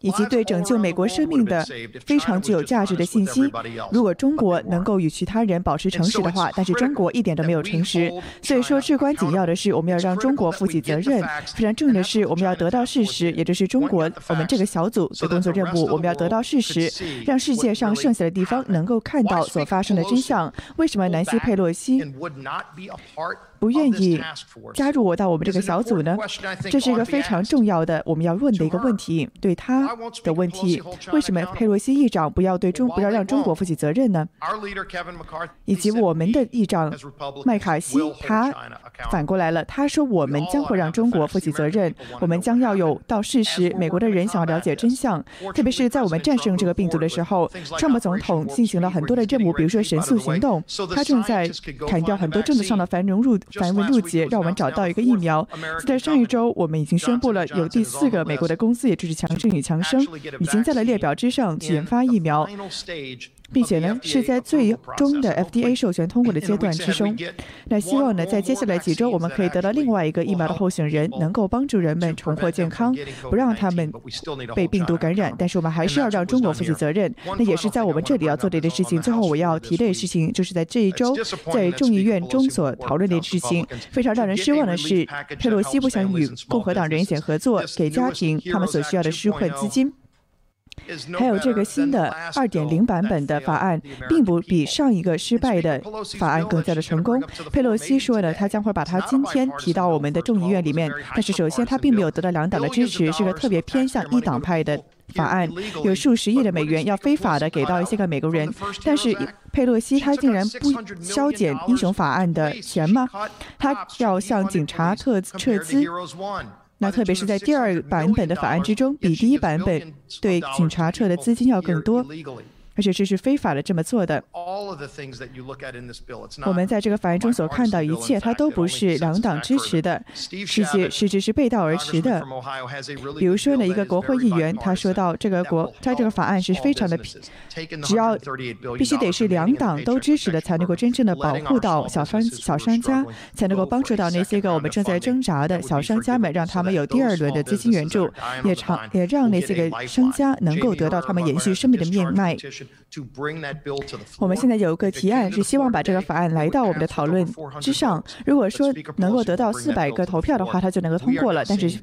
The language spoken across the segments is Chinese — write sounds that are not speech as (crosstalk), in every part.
以及对拯救美国生命的非常具有价值的信息。如果中国能够与其他人保持诚实的话，但是中国一点都没有诚实。所以说，至关紧要的是，我们要让中国负起责任。非常重要的是，我们要得到事实，也就是中国我们这个小组的工作任务。我们要得到事实，让世界上剩下的地方能够看到所发生的真相。为什么南希·佩洛西？不愿意加入我到我们这个小组呢？这是一个非常重要的我们要问的一个问题，对他的问题。为什么佩洛西议长不要对中不要让中国负起责任呢？以及我们的议长麦卡锡，他反过来了，他说我们将会让中国负起责任，我们将要有到事实。美国的人想要了解真相，特别是在我们战胜这个病毒的时候，川普总统进行了很多的任务，比如说神速行动，他正在砍掉很多政治上的繁荣入。繁文缛节，让我们找到一个疫苗。就在上一周，我们已经宣布了有第四个美国的公司，也就是强生与强生，已经在了列表之上去研发疫苗。并且呢，是在最终的 FDA 授权通过的阶段之中。那希望呢，在接下来几周，我们可以得到另外一个疫苗的候选人，能够帮助人们重获健康，不让他们被病毒感染。但是我们还是要让中国负起责任。那也是在我们这里要做的一件事情。最后我要提的事情，就是在这一周在众议院中所讨论的事情。非常让人失望的是，佩洛西不想与共和党人一起合作，给家庭他们所需要的纾困资金。还有这个新的二点零版本的法案，并不比上一个失败的法案更加的成功。佩洛西说呢，他将会把他今天提到我们的众议院里面。但是首先，他并没有得到两党的支持，是个特别偏向一党派的法案，有数十亿的美元要非法的给到一些个美国人。但是佩洛西他竟然不削减英雄法案的钱吗？他要向警察撤撤资。那特别是在第二版本的法案之中，比第一版本对警察撤的资金要更多。而且这是非法的这么做的。我们在这个法案中所看到一切，它都不是两党支持的，实际实质是背道而驰的。比如说呢，一个国会议员他说到，这个国他这个法案是非常的，只要必须得是两党都支持的，才能够真正的保护到小商小商家，才能够帮助到那些个我们正在挣扎的小商家们，让他们有第二轮的资金援助，也长也让那些个商家能够得到他们延续生命的命脉。question. 我们现在有一个提案，是希望把这个法案来到我们的讨论之上。如果说能够得到四百个投票的话，它就能够通过了。但是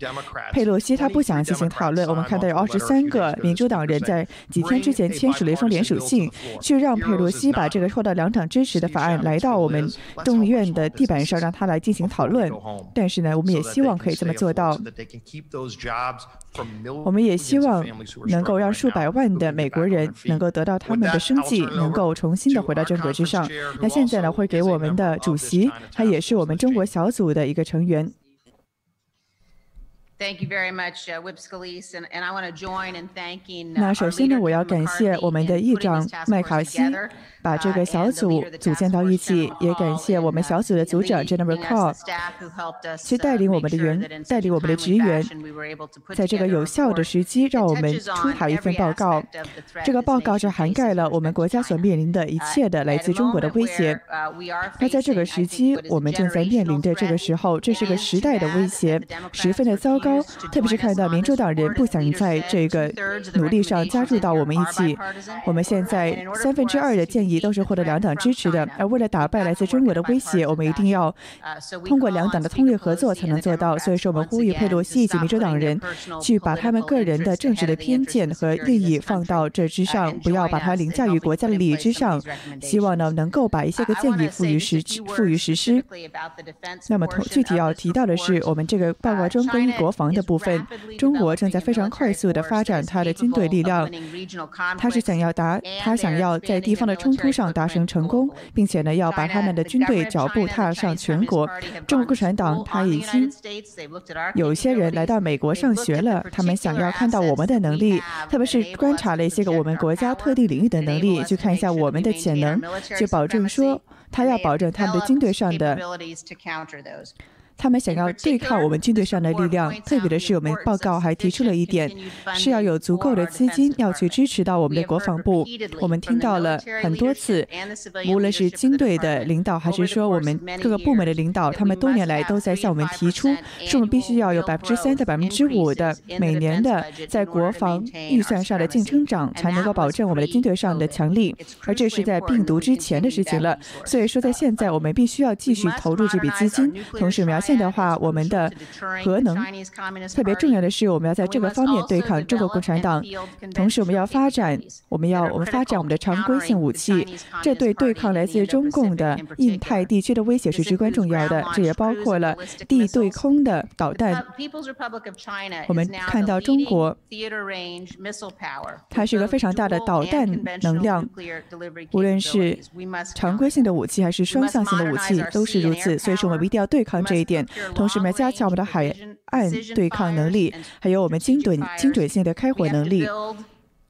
佩洛西他不想进行讨论。我们看到有二十三个民主党人在几天之前签署了一封联署信，去让佩洛西把这个受到两党支持的法案来到我们众议院的地板上，让他来进行讨论。但是呢，我们也希望可以这么做到。我们也希望能够让数百万的美国人能够得到他们的生计，能够重新的回到正轨之上。那现在呢，会给我们的主席，他也是我们中国小组的一个成员。那首先呢，我要感谢我们的议长麦卡锡。把这个小组组建到一起，也感谢我们小组的组长 Jennifer Call，去带领我们的员，带领我们的职员，在这个有效的时机，让我们出台一份报告。这个报告是涵盖了我们国家所面临的一切的来自中国的威胁。那在这个时期，我们正在面临的这个时候，这是个时代的威胁，十分的糟糕。特别是看到民主党人不想在这个努力上加入到我们一起。我们现在三分之二的建议。都是获得两党支持的，而为了打败来自中国的威胁，我们一定要通过两党的通力合作才能做到。所以说，我们呼吁佩洛西以及民主党人去把他们个人的政治的偏见和利益放到这之上，不要把它凌驾于国家的利益之上。希望呢，能够把一些个建议赋予实赋予实施。那么，具体要提到的是，我们这个报告中关于国防。防的部分。中国正在非常快速地发展它的军队力量，他是想要达，他想要在地方的冲突上达成成功，并且呢，要把他们的军队脚步踏上全国。中国共产党他已经有些人来到美国上学了，他们想要看到我们的能力，特别是观察了一些个我们国家特定领域的能力，去看一下我们的潜能，去保证说，他要保证他们的军队上的。他们想要对抗我们军队上的力量，特别的是，我们报告还提出了一点，是要有足够的资金要去支持到我们的国防部。我们听到了很多次，无论是军队的领导，还是说我们各个部门的领导，他们多年来都在向我们提出，说我们必须要有百分之三到百分之五的每年的在国防预算上的净增长，才能够保证我们的军队上的强力。而这是在病毒之前的事情了，所以说在现在我们必须要继续投入这笔资金，同时我们要。现的话，我们的核能特别重要的是，我们要在这个方面对抗中国共产党。同时，我们要发展，我们要我们发展我们的常规性武器，这对对抗来自中共的印太地区的威胁是至关重要的。这也包括了地对空的导弹。我们看到中国，它是一个非常大的导弹能量，无论是常规性的武器还是双向性的武器都是如此。所以说，我们一定要对抗这一点。同时，我们要加强我们的海岸对抗能力，还有我们精准、精准性的开火能力。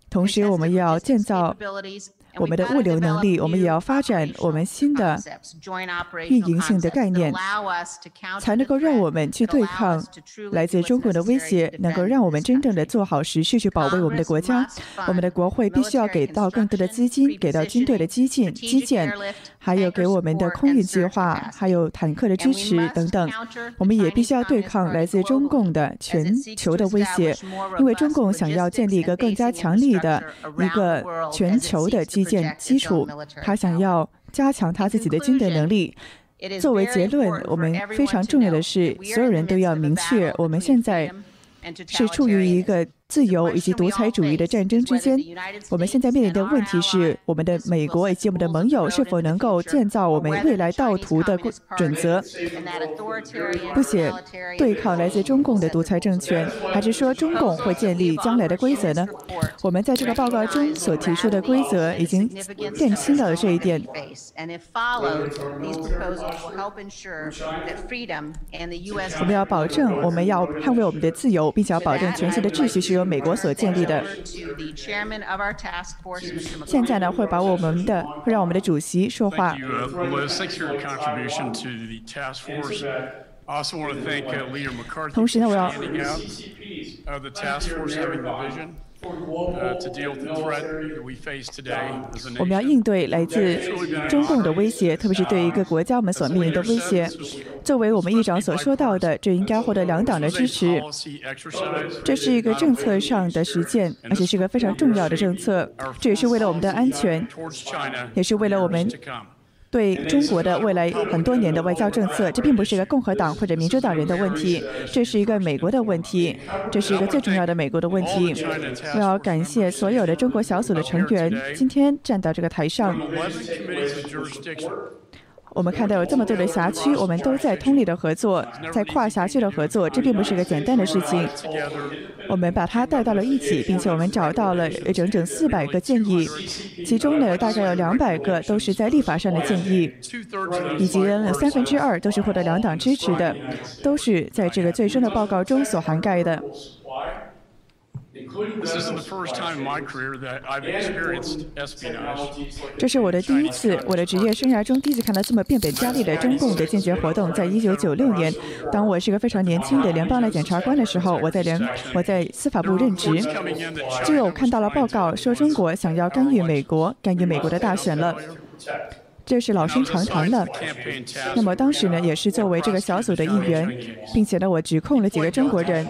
同时，我们要建造。我们的物流能力，我们也要发展我们新的运营性的概念，才能够让我们去对抗来自中国的威胁，能够让我们真正的做好实事去保卫我们的国家。我们的国会必须要给到更多的资金，给到军队的基建、基建，还有给我们的空运计划，还有坦克的支持等等。我们也必须要对抗来自中共的全球的威胁，因为中共想要建立一个更加强力的一个全球的基。基建基础，他想要加强他自己的军队能力。作为结论，我们非常重要的是，所有人都要明确，我们现在是处于一个。自由以及独裁主义的战争之间，我们现在面临的问题是：我们的美国以及我们的盟友是否能够建造我们未来道途的准则，不写对抗来自中共的独裁政权，还是说中共会建立将来的规则呢？我们在这个报告中所提出的规则已经认清到了这一点。(laughs) 我们要保证，我们要捍卫我们的自由，并且要保证全球的秩序是由。美国所建立的，现在呢会把我们的会让我们的主席说话。同时呢，我要。我们要应对来自中共的威胁，特别是对一个国家我们所面临的威胁。作为我们议长所说到的，这应该获得两党的支持。这是一个政策上的实践，而且是个非常重要的政策。这也是为了我们的安全，也是为了我们。对中国的未来很多年的外交政策，这并不是一个共和党或者民主党人的问题，这是一个美国的问题，这是一个最重要的美国的问题。我要感谢所有的中国小组的成员，今天站到这个台上。我们看到有这么多的辖区，我们都在通力的合作，在跨辖区的合作，这并不是一个简单的事情。我们把它带到了一起，并且我们找到了整整四百个建议，其中呢大概有两百个都是在立法上的建议，以及三分之二都是获得两党支持的，都是在这个最终的报告中所涵盖的。这是我的第一次，我的职业生涯中第一次看到这么变本加厉的中共的间谍活动。在一九九六年，当我是个非常年轻的联邦的检察官的时候，我在联我在司法部任职，就有看到了报告说中国想要干预美国，干预美国的大选了。这是老生常谈了。那么当时呢，也是作为这个小组的一员，并且呢，我指控了几个中国人，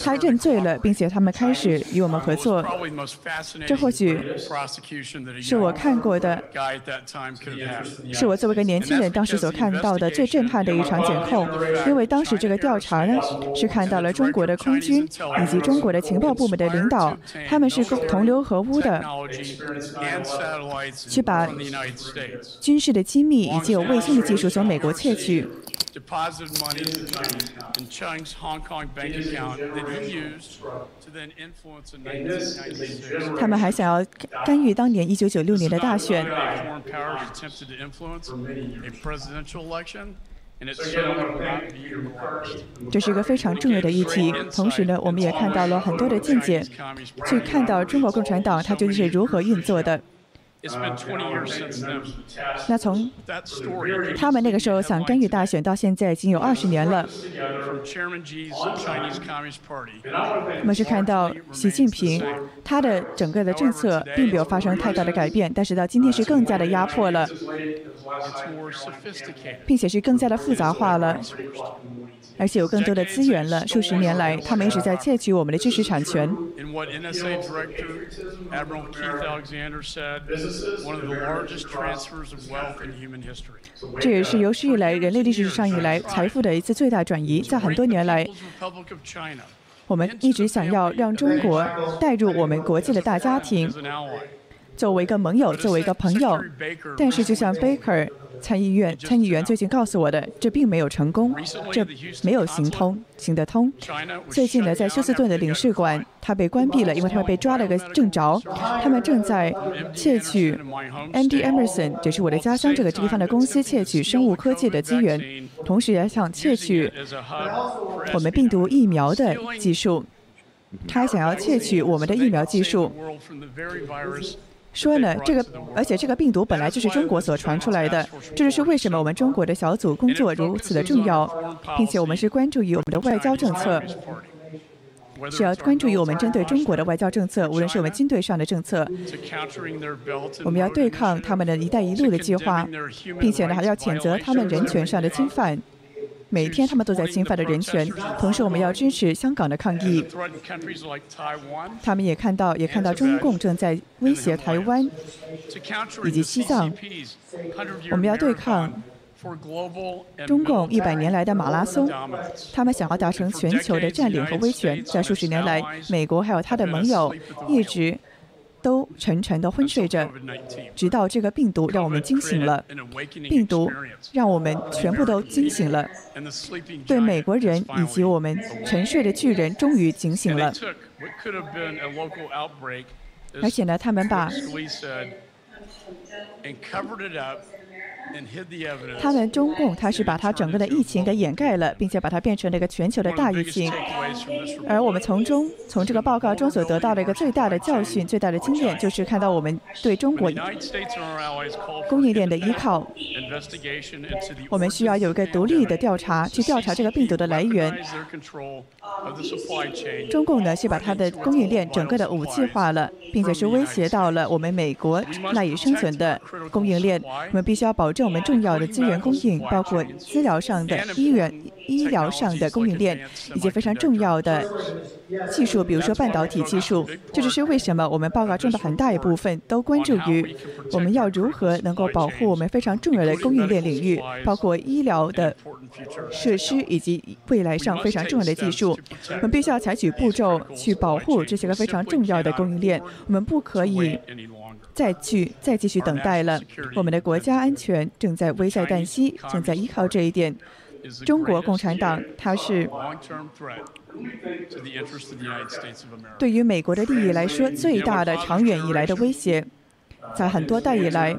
他认罪了，并且他们开始与我们合作。这或许是我看过的，是我作为一个年轻人当时所看到的最震撼的一场检控。因为当时这个调查呢，是看到了中国的空军以及中国的情报部门的领导，他们是同流合污的，去把。军事的机密以及有卫星的技术从美国窃取，他们还想要干预当年1996年的大选。这是一个非常重要的议题。同时呢，我们也看到了很多的见解，去看到中国共产党它究竟是如何运作的。那从他们那个时候想干预大选到现在已经有二十年了。我们是看到习近平他的整个的政策并没有发生太大的改变，但是到今天是更加的压迫了，并且是更加的复杂化了。而且有更多的资源了。数十年来，他们一直在窃取我们的知识产权。这也是有史以来人类历史上以来财富的一次最大转移。在很多年来，我们一直想要让中国带入我们国际的大家庭，作为一个盟友，作为一个朋友。但是，就像 Baker。参议院参议员最近告诉我的，这并没有成功，这没有行通行得通。最近呢，在休斯顿的领事馆，他被关闭了，因为他们被抓了个正着。他们正在窃取 Andy Emerson，这是我的家乡这个地方的公司窃取生物科技的资源，同时也想窃取我们病毒疫苗的技术。他想要窃取我们的疫苗技术。说呢，这个而且这个病毒本来就是中国所传出来的，这就是为什么我们中国的小组工作如此的重要，并且我们是关注于我们的外交政策，是要关注于我们针对中国的外交政策，无论是我们军队上的政策，我们要对抗他们的一带一路的计划，并且呢还要谴责他们人权上的侵犯。每天他们都在侵犯的人权，同时我们要支持香港的抗议。他们也看到，也看到中共正在威胁台湾以及西藏。我们要对抗中共一百年来的马拉松，他们想要达成全球的占领和威权。在数十年来，美国还有他的盟友一直。都沉沉的昏睡着，直到这个病毒让我们惊醒了。病毒让我们全部都惊醒了，对美国人以及我们沉睡的巨人终于警醒了。而且呢，他们把。他们中共，他是把他整个的疫情给掩盖了，并且把它变成了一个全球的大疫情。而我们从中，从这个报告中所得到的一个最大的教训、最大的经验，就是看到我们对中国供应链的依靠。我们需要有一个独立的调查，去调查这个病毒的来源。中共呢，是把它的供应链整个的武器化了，并且是威胁到了我们美国赖以生存的供应链。我们必须要保证我们重要的资源供应，包括资疗上的医院、医疗上的供应链，以及非常重要的技术，比如说半导体技术。这就是为什么我们报告中的很大一部分都关注于我们要如何能够保护我们非常重要的供应链领域，包括医疗的设施以及未来上非常重要的技术。我们必须要采取步骤去保护这些个非常重要的供应链。我们不可以再去再继续等待了。我们的国家安全正在危在旦夕，正在依靠这一点。中国共产党它是对于美国的利益来说最大的长远以来的威胁。在很多代以来。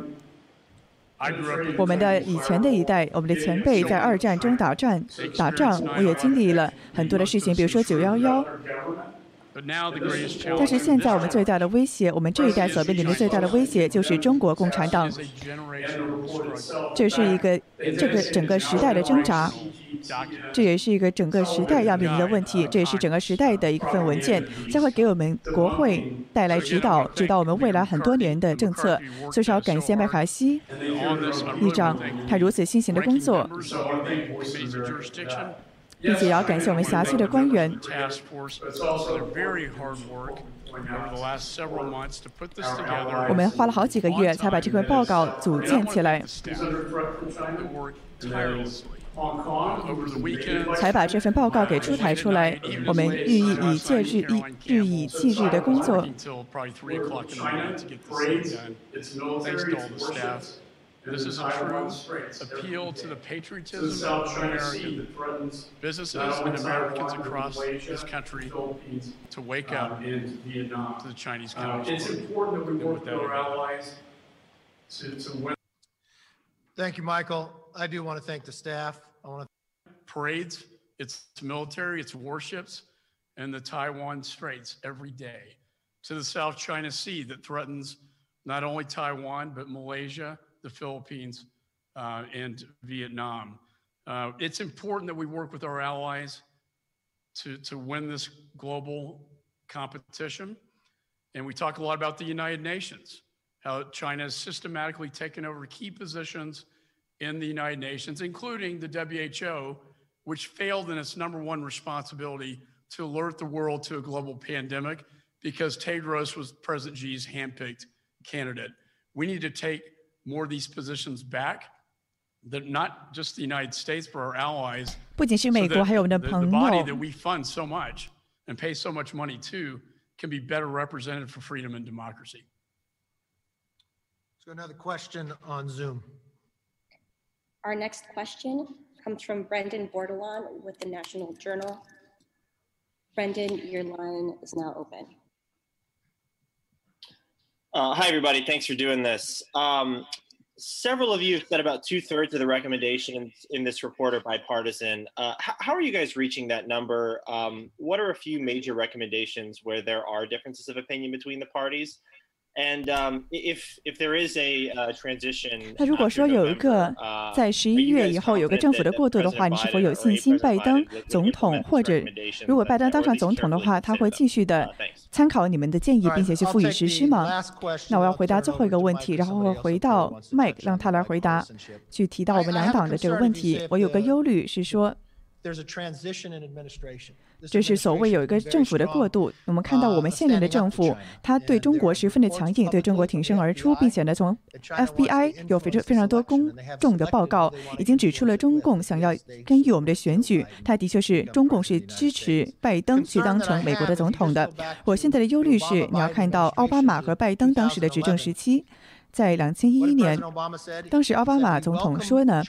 我们的以前的一代，我们的前辈在二战中打战、打仗，我也经历了很多的事情，比如说九幺幺。但是现在我们最大的威胁，我们这一代所面临的最大的威胁就是中国共产党。这是一个这个整个时代的挣扎。这也是一个整个时代要面临的问题，这也是整个时代的一份文件，将会给我们国会带来指导，指导我们未来很多年的政策。所以要感谢麦卡锡议长，他如此辛勤的工作，并且也要感谢我们辖区的官员。我们花了好几个月才把这份报告组建起来。才把这份报告给出台出来。我们日益以继日以日以继日的工作。This is a true appeal to the patriotism of American businesses and Americans across this country to wake up um, to the Chinese uh, Communist It's important that we work with our allies to, to win. Thank you, Michael. I do want to thank the staff. I want to parades, its military, its warships, and the Taiwan Straits every day to the South China Sea that threatens not only Taiwan, but Malaysia, the Philippines, uh, and Vietnam. Uh, it's important that we work with our allies to, to win this global competition. And we talk a lot about the United Nations, how China has systematically taken over key positions in the United Nations, including the WHO, which failed in its number one responsibility to alert the world to a global pandemic because Tedros was President Xi's handpicked candidate. We need to take more of these positions back. That not just the United States, but our allies. 不仅是美国，还有我们的朋 The body 友 that。we fund so much and pay so much money to can be better represented for freedom and democracy. Let's go another question on Zoom. Our next question comes from Brendan Bordelon with the National Journal. Brendan, your line is now open. Uh, hi, everybody. Thanks for doing this. Um, several of you said about two thirds of the recommendations in this report are bipartisan. Uh, how are you guys reaching that number? Um, what are a few major recommendations where there are differences of opinion between the parties? And if if there is a transition，那如果说有一个在十一月以后有个政府的过渡的话，你是否有信心拜登总统或者如果拜登当上总统的话，他会继续的参考你们的建议，并且去赋予实施吗？那我要回答最后一个问题，然后回到 Mike，让他来回答，去提到我们两党的这个问题。我有个忧虑是说。这是所谓有一个政府的过渡我们看到我们现任的政府他对中国十分的强硬对中国挺身而出并且呢从 fbi 有非常非常多公众的报告已经指出了中共想要干预我们的选举他的确是中共是支持拜登去当成美国的总统的我现在的忧虑是你要看到奥巴马和拜登当时的执政时期在两千一一年当时奥巴马总统说呢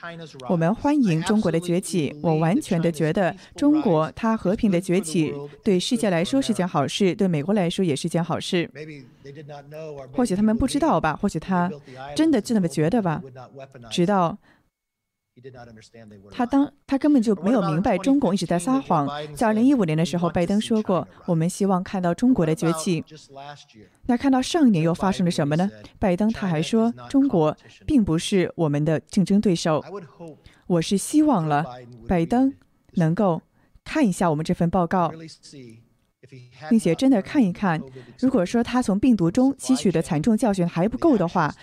我们欢迎中国的崛起我完全的觉得中国它和平的崛起对世界来说是件好事对美国来说也是件好事。或许他们不知道吧或许他真的就那么觉得吧直到他当他根本就没有明白中共一直在撒谎。在二零一五年的时候，拜登说过，我们希望看到中国的崛起。那看到上一年又发生了什么呢？拜登他还说，中国并不是我们的竞争对手。我是希望了拜登能够看一下我们这份报告，并且真的看一看如果说他从病毒中吸取的惨重教训还不够的话，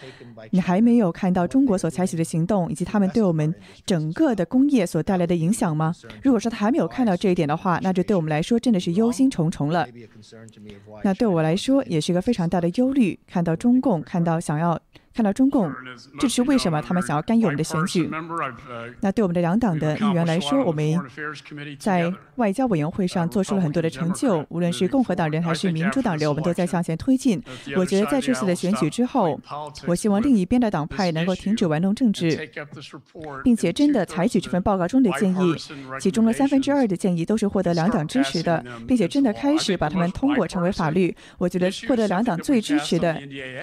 你还没有看到中国所采取的行动，以及他们对我们整个的工业所带来的影响吗？如果说他还没有看到这一点的话，那就对我们来说真的是忧心忡忡了。那对我来说也是一个非常大的忧虑。看到中共，看到想要看到中共，这是为什么他们想要干预我们的选举？那对我们的两党的议员来说，我们在外交委员会上做出了很多的成就，无论是共和党人还是民主党人，我们都在向前推进。我觉得在这次的选举之后，我希望另一边的党派能够停止玩弄政治，并且真的采取这份报告中的建议，其中的三分之二的建议都是获得两党支持的，并且真的开始把他们通过成为法律。我觉得获得两党最支持的，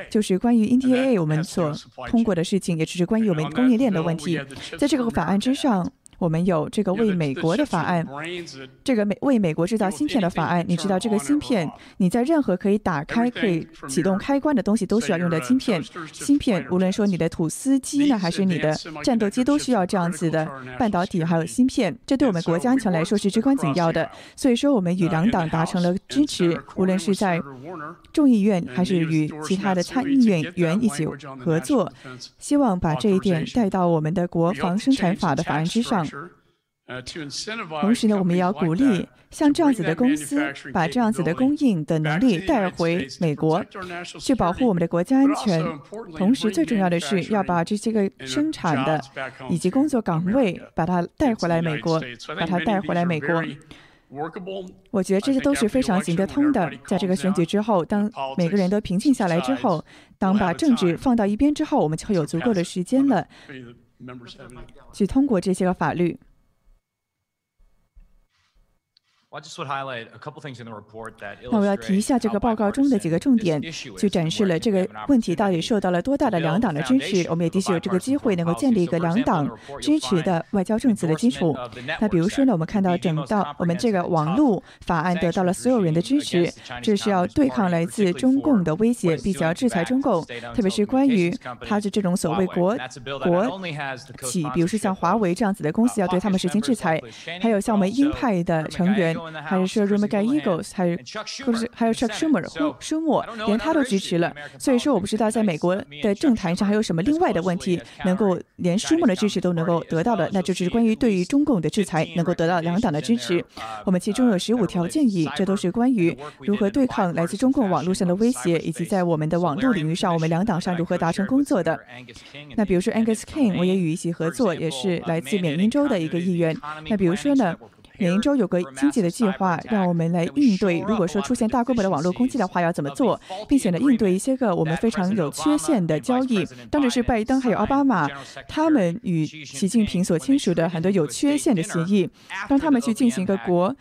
就是关于 NDAA 我们所通过的事情，也只是关于我们供应链的问题。在这个法案之上。我们有这个为美国的法案，这个美为美国制造芯片的法案。你知道，这个芯片你在任何可以打开、可以启动开关的东西都需要用的芯片。芯片无论说你的吐司机呢，还是你的战斗机，都需要这样子的半导体还有芯片。这对我们国家安全来说是至关紧要的。所以说，我们与两党达成了支持，无论是在众议院还是与其他的参议院员一起合作，希望把这一点带到我们的国防生产法的法案之上。同时呢，我们也要鼓励像这样子的公司，把这样子的供应的能力带回美国，去保护我们的国家安全。同时，最重要的是要把这些个生产的以及工作岗位，把它带回来美国，把它带回来美国。我觉得这些都是非常行得通的。在这个选举之后，当每个人都平静下来之后，当把政治放到一边之后，我们就会有足够的时间了，去通过这些个法律。那我要提一下这个报告中的几个重点，去展示了这个问题到底受到了多大的两党的支持。我们也的确有这个机会能够建立一个两党支持的外交政策的基础。那比如说呢，我们看到整到我们这个网络法案得到了所有人的支持，这是要对抗来自中共的威胁，并且要制裁中共，特别是关于他的这种所谓国国企，比如说像华为这样子的公司，要对他们实行制裁。还有像我们鹰派的成员。还是说 r o m a g a Eagles，还有或者是还有 Chuck Schumer，舒默，连他都支持了。所以说，我不知道在美国的政坛上还有什么另外的问题能够连舒默的支持都能够得到的，那就是关于对于中共的制裁能够得到两党的支持。我们其中有十五条建议，这都是关于如何对抗来自中共网络上的威胁，以及在我们的网络领域上，我们两党上如何达成工作的。那比如说 Angus King，我也与一起合作，也是来自缅因州的一个议员。那比如说呢？缅因州有个经济的计划，让我们来应对，如果说出现大规模的网络攻击的话，要怎么做，并且呢，应对一些个我们非常有缺陷的交易。当时是拜登还有奥巴马，他们与习近平所签署的很多有缺陷的协议。当他们去进行一个国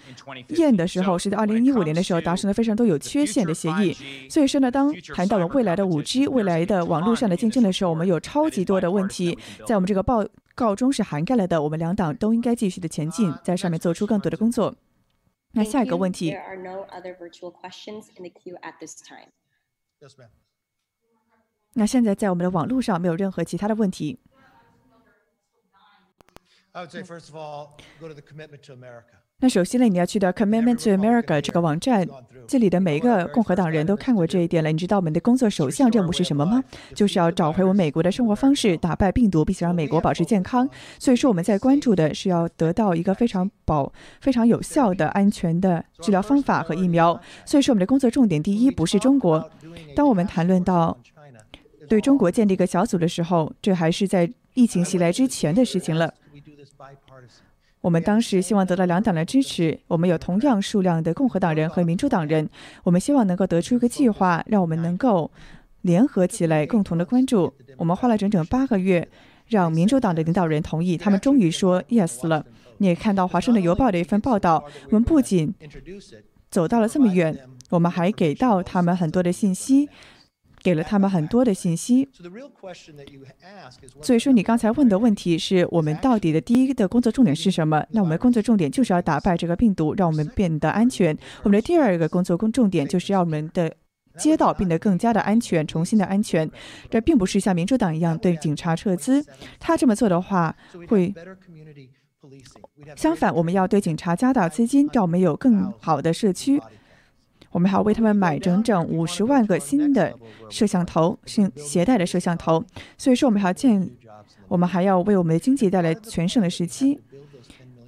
宴的时候，是在二零一五年的时候达成了非常多有缺陷的协议。所以说呢，当谈到了未来的五 G、未来的网络上的竞争的时候，我们有超级多的问题在我们这个报。告终是涵盖了的，我们两党都应该继续的前进，在上面做出更多的工作。那下一个问题。那现在在我们的网络上没有任何其他的问题。那首先呢，你要去到 Commitment to America 这个网站，这里的每一个共和党人都看过这一点了。你知道我们的工作首项任务是什么吗？就是要找回我们美国的生活方式，打败病毒，并且让美国保持健康。所以说我们在关注的是要得到一个非常保、非常有效的、安全的治疗方法和疫苗。所以说我们的工作重点第一不是中国。当我们谈论到对中国建立一个小组的时候，这还是在疫情袭来之前的事情了。我们当时希望得到两党的支持，我们有同样数量的共和党人和民主党人，我们希望能够得出一个计划，让我们能够联合起来，共同的关注。我们花了整整八个月，让民主党的领导人同意，他们终于说 yes 了。你也看到《华盛顿邮报》的一份报道，我们不仅走到了这么远，我们还给到他们很多的信息。给了他们很多的信息，所以说你刚才问的问题是我们到底的第一的工作重点是什么？那我们工作重点就是要打败这个病毒，让我们变得安全。我们的第二个工作工重点就是要我们的街道变得更加的安全，重新的安全。这并不是像民主党一样对警察撤资，他这么做的话会相反，我们要对警察加大资金，让我们有更好的社区。我们还要为他们买整整五十万个新的摄像头，是携带的摄像头。所以说，我们还要建，我们还要为我们的经济带来全盛的时期。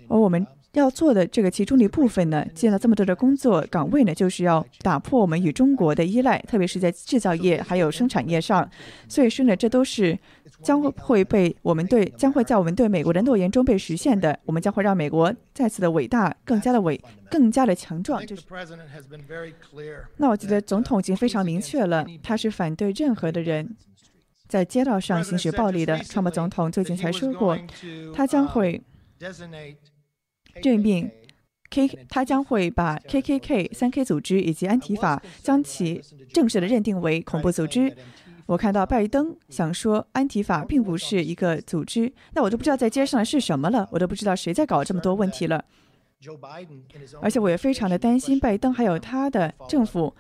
而我们要做的这个其中的一部分呢，建了这么多的工作岗位呢，就是要打破我们与中国的依赖，特别是在制造业还有生产业上。所以说呢，这都是。将会被我们对将会在我们对美国的诺言中被实现的。我们将会让美国再次的伟大，更加的伟，更加的强壮。就是。那我觉得总统已经非常明确了，他是反对任何的人在街道上行使暴力的。川普总统最近才说过，他将会任命 K，他将会把 KKK、三 K 组织以及安提法将其正式的认定为恐怖组织。我看到拜登想说安提法并不是一个组织，那我都不知道在街上是什么了，我都不知道谁在搞这么多问题了。而且我也非常的担心拜登还有他的政府，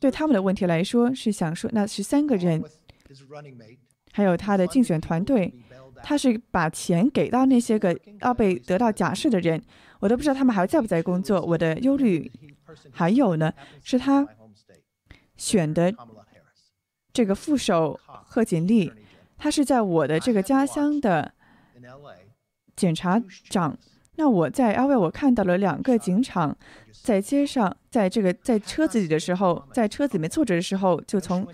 对他们的问题来说是想说那十三个人，还有他的竞选团队，他是把钱给到那些个要被得到假释的人，我都不知道他们还在不在工作。我的忧虑还有呢，是他选的。这个副手贺锦丽，他是在我的这个家乡的检察长。那我在 L.A. 我看到了两个警长在街上，在这个在车子里的时候，在车子里面坐着的时候，就从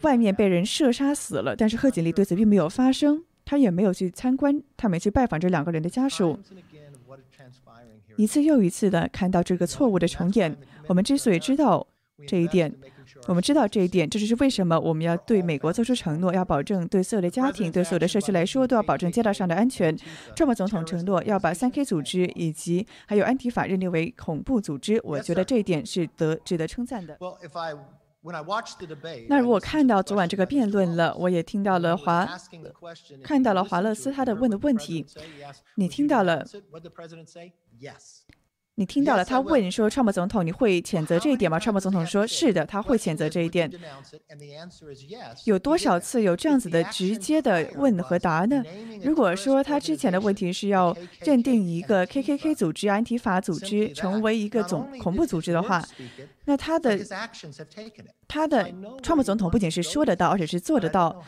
外面被人射杀死了。但是贺锦丽对此并没有发声，他也没有去参观，他没去拜访这两个人的家属。一次又一次的看到这个错误的重演。我们之所以知道这一点，我们知道这一点，这就是为什么我们要对美国做出承诺，要保证对所有的家庭、对所有的社区来说都要保证街道上的安全。川普总统承诺要把三 K 组织以及还有安提法认定为恐怖组织，我觉得这一点是得值得称赞的。那如果看到昨晚这个辩论了，我也听到了华，看到了华勒斯他的问的问题，你听到了？你听到了，他问说：“川普总统，你会谴责这一点吗？”川普总统说：“是的，他会谴责这一点。” (laughs) 有多少次有这样子的直接的问和答呢？如果说他之前的问题是要认定一个 KKK 组织、安提法组织成为一个总恐怖组织的话，那他的他的川普总统不仅是说得到，而且是做得到。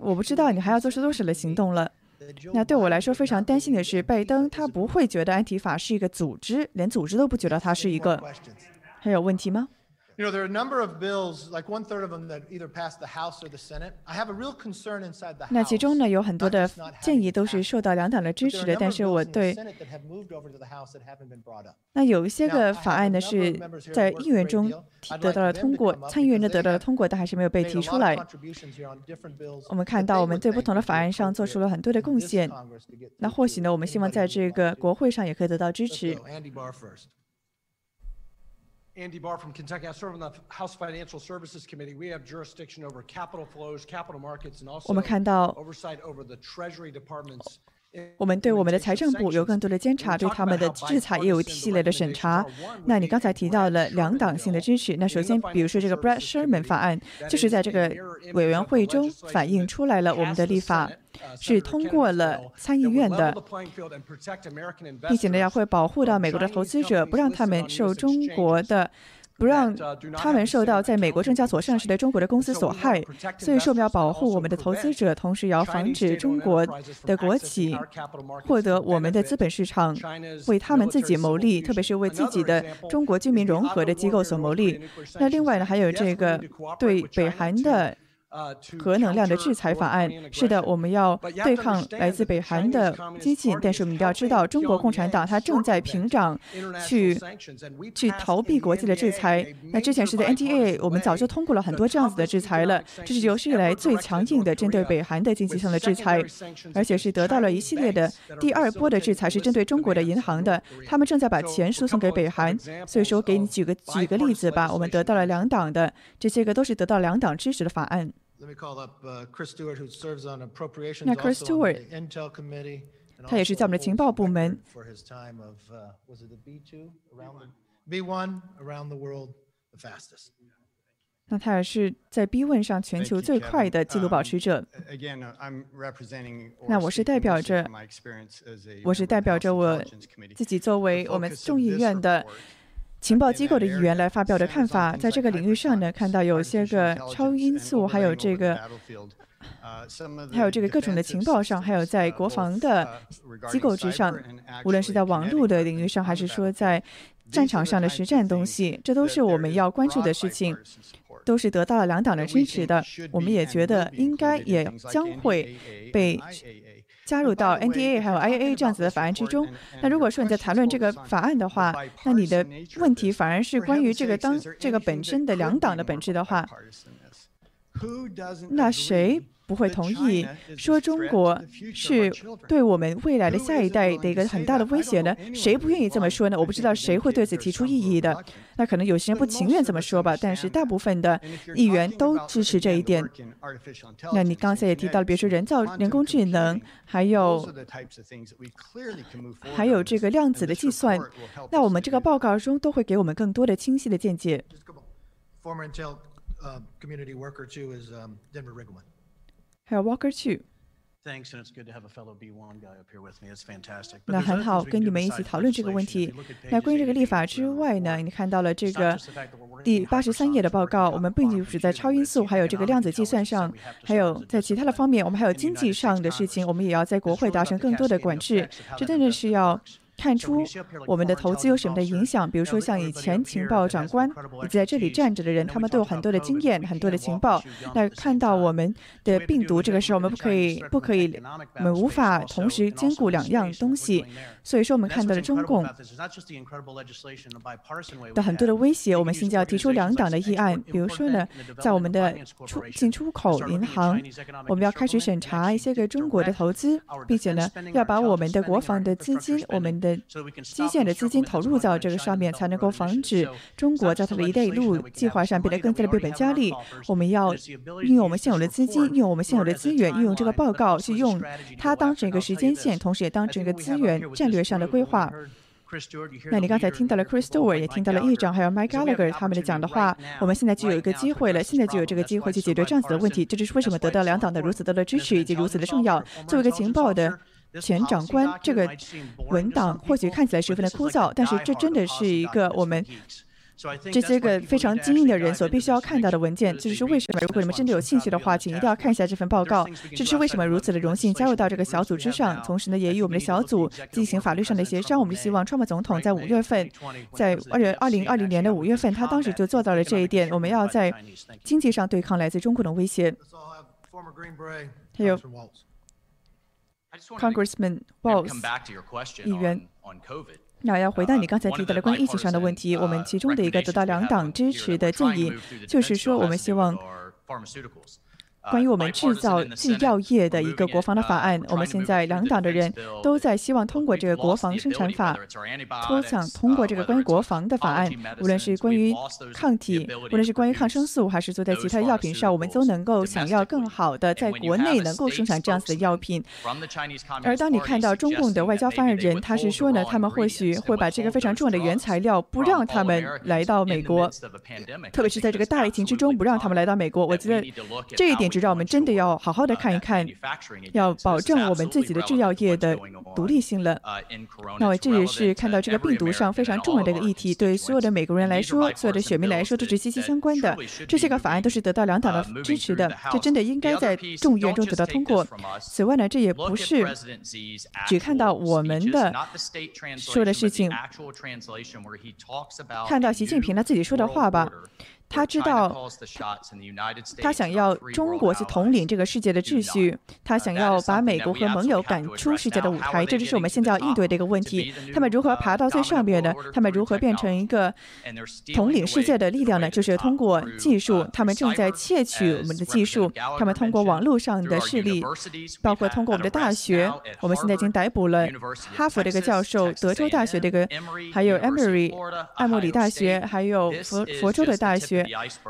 我不知道你还要做出多少的行动了。那对我来说非常担心的是，拜登他不会觉得安提法是一个组织，连组织都不觉得他是一个。还有问题吗？You know, there are a number of bills, like one third of them that either passed the House or the Senate. I have a real concern inside the House. 那其中呢，有很多的建议都是受到两党的支持的，但是我对那有一些个法案呢是在议员中得到了通过，参议员呢得到了通过，但还是没有被提出来。我们看到我们对不同的法案上做出了很多的贡献，那或许呢，我们希望在这个国会上也可以得到支持。Andy Barr from Kentucky. I serve on the House Financial Services Committee. We have jurisdiction over capital flows, capital markets, and also oversight over the Treasury Department's 我们对我们的财政部有更多的监察，对他们的制裁也有一系列的审查。那你刚才提到了两党性的支持，那首先，比如说这个 Brad Sherman 法案，就是在这个委员会中反映出来了，我们的立法是通过了参议院的，并且呢，要会保护到美国的投资者，不让他们受中国的。不让他们受到在美国证交所上市的中国的公司所害，所以说我们要保护我们的投资者，同时也要防止中国的国企获得我们的资本市场，为他们自己谋利，特别是为自己的中国居民融合的机构所谋利。那另外呢，还有这个对北韩的。核能量的制裁法案是的，我们要对抗来自北韩的激进，但是我们要知道，中国共产党它正在平掌去去逃避国际的制裁。那之前是在 NTA，我们早就通过了很多这样子的制裁了，这是有史以来最强硬的针对北韩的经济上的制裁，而且是得到了一系列的第二波的制裁，是针对中国的银行的，他们正在把钱输送给北韩。所以说，给你举个举个例子吧，我们得到了两党的这些个都是得到两党支持的法案。那 Chris Stewart，他也是在我们的情报部门。那他也是在 B One 上全球最快的纪录保持者。那我是代表着，我是代表着我自己作为我们众议院的。情报机构的议员来发表的看法，在这个领域上呢，看到有些个超音速，还有这个，还有这个各种的情报上，还有在国防的机构之上，无论是在网络的领域上，还是说在战场上的实战东西，这都是我们要关注的事情，都是得到了两党的支持的。我们也觉得应该也将会被。加入到 NDA 还有 IAA 这样子的法案之中。那如果说你在谈论这个法案的话，那你的问题反而是关于这个当这个本身的两党的本质的话，那谁？不会同意说中国是对我们未来的下一代的一个很大的威胁呢？谁不愿意这么说呢？我不知道谁会对此提出异议的。那可能有些人不情愿这么说吧，但是大部分的议员都支持这一点。那你刚才也提到了，比如说人造人工智能，还有还有这个量子的计算。那我们这个报告中都会给我们更多的清晰的见解。还有 Walker Two。那很好，跟你们一起讨论这个问题。那关于这个立法之外呢，你看到了这个第八十三页的报告。我们不仅是在超音速，还有这个量子计算上，还有在其他的方面，我们还有经济上的事情，我们也要在国会达成更多的管制。这真的是要看出我们的投资有什么的影响。比如说，像以前情报长官以及在这里站着的人，他们都有很多的经验、很多的情报。那看到我们的病毒，这个时候我们不可以、不可以，我们无法同时兼顾两样东西。所以说，我们看到了中共的很多的威胁。我们现在要提出两党的议案，比如说呢，在我们的出进出口银行，我们要开始审查一些个中国的投资，并且呢，要把我们的国防的资金、我们的基建的资金投入到这个上面，才能够防止中国在它的一带一路计划上变得更加的变本加厉。我们要运用我们现有的资金，运用我们现有的资源，运用这个报告去用它当成一个时间线，同时也当成一个资源战略。略上的规划。那你刚才听到了 Chris Stewart，也听到了议长，还有 Mike Gallagher 他们的讲的话。我们现在就有一个机会了，现在就有这个机会去解决这样子的问题。这就是为什么得到两党的如此多的支持，以及如此的重要。作为一个情报的前长官，这个文档或许看起来十分的枯燥，但是这真的是一个我们。这些个非常精英的人所必须要看到的文件，这就是为什么如果你们真的有兴趣的话，请一定要看一下这份报告。这是为什么如此的荣幸加入到这个小组之上，同时呢，也与我们的小组进行法律上的协商。我们希望川普总统在五月份，在二零二零二零年的五月份，他当时就做到了这一点。我们要在经济上对抗来自中国的威胁。还有，Congressman Walz 议员。那要回答你刚才提到的关于疫情上的问题，我们其中的一个得到两党支持的建议，就是说我们希望。关于我们制造制药业的一个国防的法案，我们现在两党的人都在希望通过这个国防生产法，都想通过这个关于国防的法案，无论是关于抗体，无论是关于抗生素，还是做在其他药品上，我们都能够想要更好的在国内能够生产这样子的药品。而当你看到中共的外交发言人，他是说呢，他们或许会把这个非常重要的原材料不让他们来到美国，特别是在这个大疫情之中不让他们来到美国。我觉得这一点。让我们真的要好好的看一看，要保证我们自己的制药业的独立性了。那么这也是看到这个病毒上非常重要的一个议题，对所有的美国人来说，所有的选民来说都是息息相关的。这些个法案都是得到两党的支持的，这真的应该在众议院中得到通过。此外呢，这也不是只看到我们的说的事情，看到习近平他自己说的话吧。他知道，他想要中国去统领这个世界的秩序，他想要把美国和盟友赶出世界的舞台，这就是我们现在要应对的一个问题。他们如何爬到最上边呢？他们如何变成一个统领世界的力量呢？就是通过技术，他们正在窃取我们的技术，他们通过网络上的势力，包括通过我们的大学，我们现在已经逮捕了哈佛这个教授、德州大学这个，还有 Emory 艾默里大学，还有佛佛州的大学。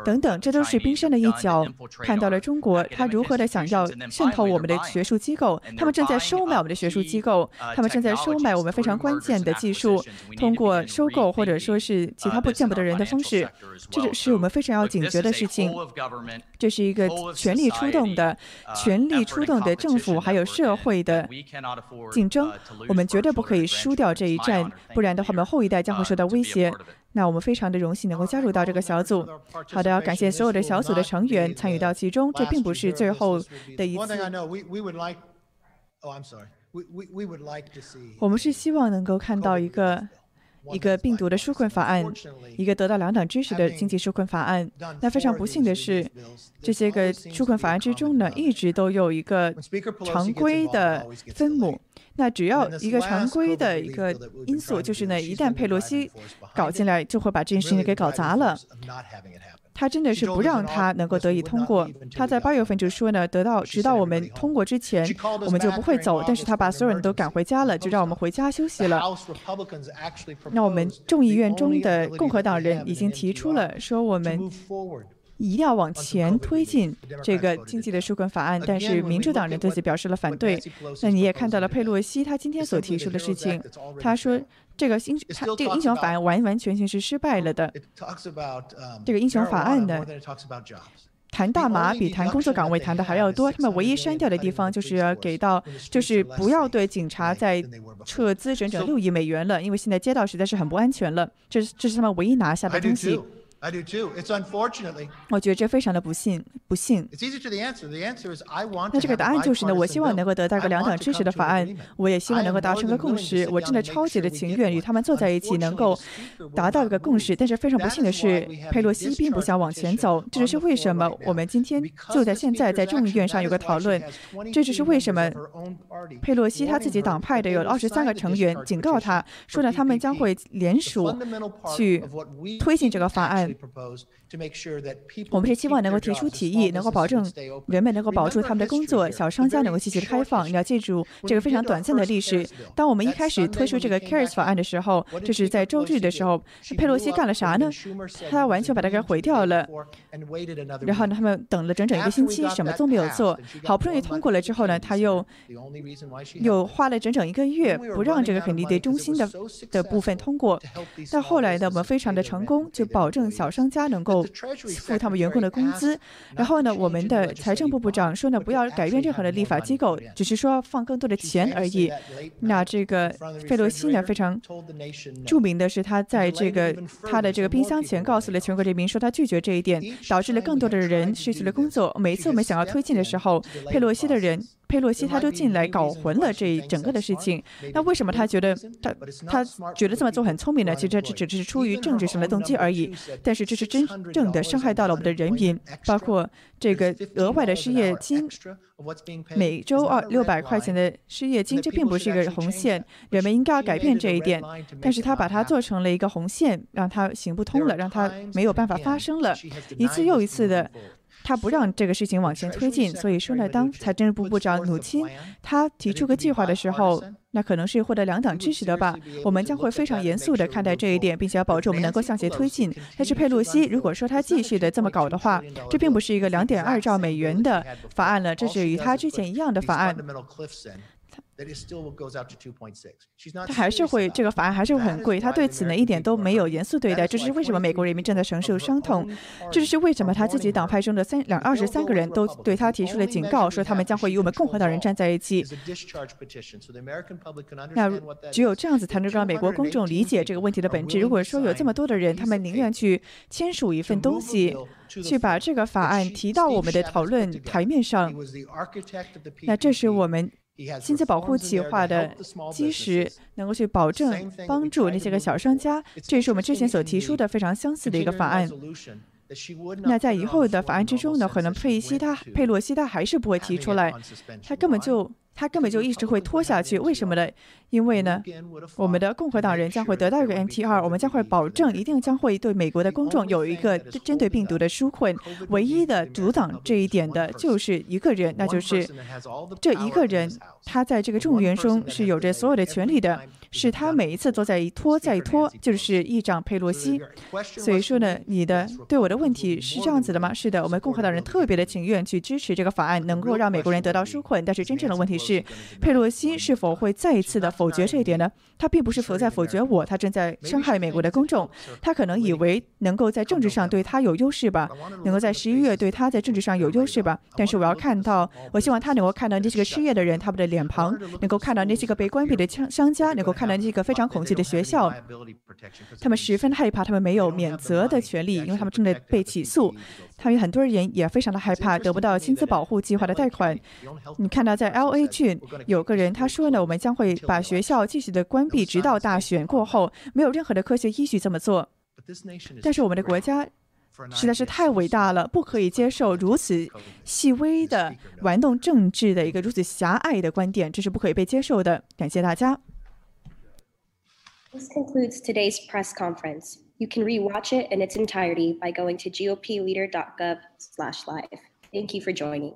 等等，这都是冰山的一角。看到了中国，他如何的想要渗透我们的学术机构，他们正在收买我们的学术机构，他们正在收买我们非常关键的技术，通过收购或者说是其他不见不得人的方式，这是我们非常要警觉的事情。这是一个全力出动的、全力出动的政府还有社会的竞争，我们绝对不可以输掉这一战，不然的话，我们后一代将会受到威胁。那我们非常的荣幸能够加入到这个小组。好的，要感谢所有的小组的成员参与到其中。这并不是最后的一次。我们是希望能够看到一个一个病毒的纾困法案，一个得到两党支持的经济纾困法案。那非常不幸的是，这些个纾困法案之中呢，一直都有一个常规的分母。那只要一个常规的一个因素，就是呢，一旦佩洛西搞进来，就会把这件事情给搞砸了。他真的是不让他能够得以通过。他在八月份就说呢，得到直到我们通过之前，我们就不会走。但是他把所有人都赶回家了，就让我们回家休息了。那我们众议院中的共和党人已经提出了说，我们。一定要往前推进这个经济的纾困法案，但是民主党人对此表示了反对。那你也看到了佩洛西他今天所提出的事情，他说这个英他这个英雄法案完完全全是失败了的。这个英雄法案呢，谈大麻比谈工作岗位谈的还要多。他们唯一删掉的地方就是要给到，就是不要对警察再撤资整整六亿美元了，因为现在街道实在是很不安全了。这这是他们唯一拿下的东西。I do too. It's unfortunately. 我觉得这非常的不幸，不幸。It's easy to the answer. The answer is I want. 那这个答案就是呢，我希望能够得到个两党支持的法案，我也希望能够达成个共识。我真的超级的情愿与他们坐在一起，能够达到一个共识。但是非常不幸的是，佩洛西并不想往前走。这就是为什么我们今天就在现在在众议院上有个讨论。这就是为什么佩洛西他自己党派的有二十三个成员警告他说呢，他们将会联署去推进这个法案。proposed 我们是希望能够提出提议，能够保证人们能够保住他们的工作，小商家能够积极的开放。你要记住这个非常短暂的历史。当我们一开始推出这个 CARES 法案的时候，这是在周日的时候，佩洛西干了啥呢？他完全把它给毁掉了。然后呢，他们等了整整一个星期，什么都没有做。好不容易通过了之后呢，他又又花了整整一个月，不让这个肯尼迪中心的的部分通过。但后来呢，我们非常的成功，就保证小商家能够。付他们员工的工资，然后呢，我们的财政部部长说呢，不要改变任何的立法机构，只是说放更多的钱而已。那这个费洛西呢，非常著名的是，他在这个他的这个冰箱前告诉了全国人民，说他拒绝这一点，导致了更多的人失去了工作。每一次我们想要推进的时候，佩洛西的人。佩洛西他都进来搞混了这整个的事情，那为什么他觉得他他觉得这么做很聪明呢？其实这只是出于政治上的动机而已。但是这是真正的伤害到了我们的人民，包括这个额外的失业金，每周二六百块钱的失业金，这并不是一个红线，人们应该要改变这一点。但是他把它做成了一个红线，让它行不通了，让它没有办法发生了，一次又一次的。他不让这个事情往前推进，所以说呢，当财政部部长努钦他提出个计划的时候，那可能是获得两党支持的吧。我们将会非常严肃地看待这一点，并且要保证我们能够向前推进。但是佩洛西如果说他继续的这么搞的话，这并不是一个两点二兆美元的法案了，这是与他之前一样的法案。他还是会这个法案还是会很贵，他对此呢一点都没有严肃对待，这是为什么美国人民正在承受伤痛，这就是为什么他自己党派中的三两二十三个人都对他提出了警告，说他们将会与我们共和党人站在一起。那只有这样子才能让美国公众理解这个问题的本质。如果说有这么多的人，他们宁愿去签署一份东西，去把这个法案提到我们的讨论台面上，那这是我们。薪资保护计划的基石能够去保证帮助那些个小商家，这也是我们之前所提出的非常相似的一个法案。那在以后的法案之中呢，可能佩西他佩洛西他还是不会提出来，他根本就。他根本就一直会拖下去，为什么呢？因为呢，我们的共和党人将会得到一个 NTR，我们将会保证一定将会对美国的公众有一个针对病毒的纾困。唯一的阻挡这一点的就是一个人，那就是这一个人，他在这个众议院中是有着所有的权利的。是他每一次都在一拖再拖，就是议长佩洛西。所以说呢，你的对我的问题是这样子的吗？是的，我们共和党人特别的情愿去支持这个法案，能够让美国人得到纾困。但是真正的问题是，佩洛西是否会再一次的否决这一点呢？他并不是否在否决我，他正在伤害美国的公众。他可能以为能够在政治上对他有优势吧，能够在十一月对他在政治上有优势吧。但是我要看到，我希望他能够看到那些个失业的人他们的脸庞，能够看到那些个被关闭的商商家，能够看。看到这个非常恐惧的学校，他们十分害怕，他们没有免责的权利，因为他们正在被起诉。他们很多人也非常的害怕得不到薪资保护计划的贷款。你看到在 L A 郡有个人他说呢，我们将会把学校继续的关闭，直到大选过后，没有任何的科学依据这么做。但是我们的国家实在是太伟大了，不可以接受如此细微的玩弄政治的一个如此狭隘的观点，这是不可以被接受的。感谢大家。This concludes today's press conference. You can rewatch it in its entirety by going to gopleader.gov/live. Thank you for joining.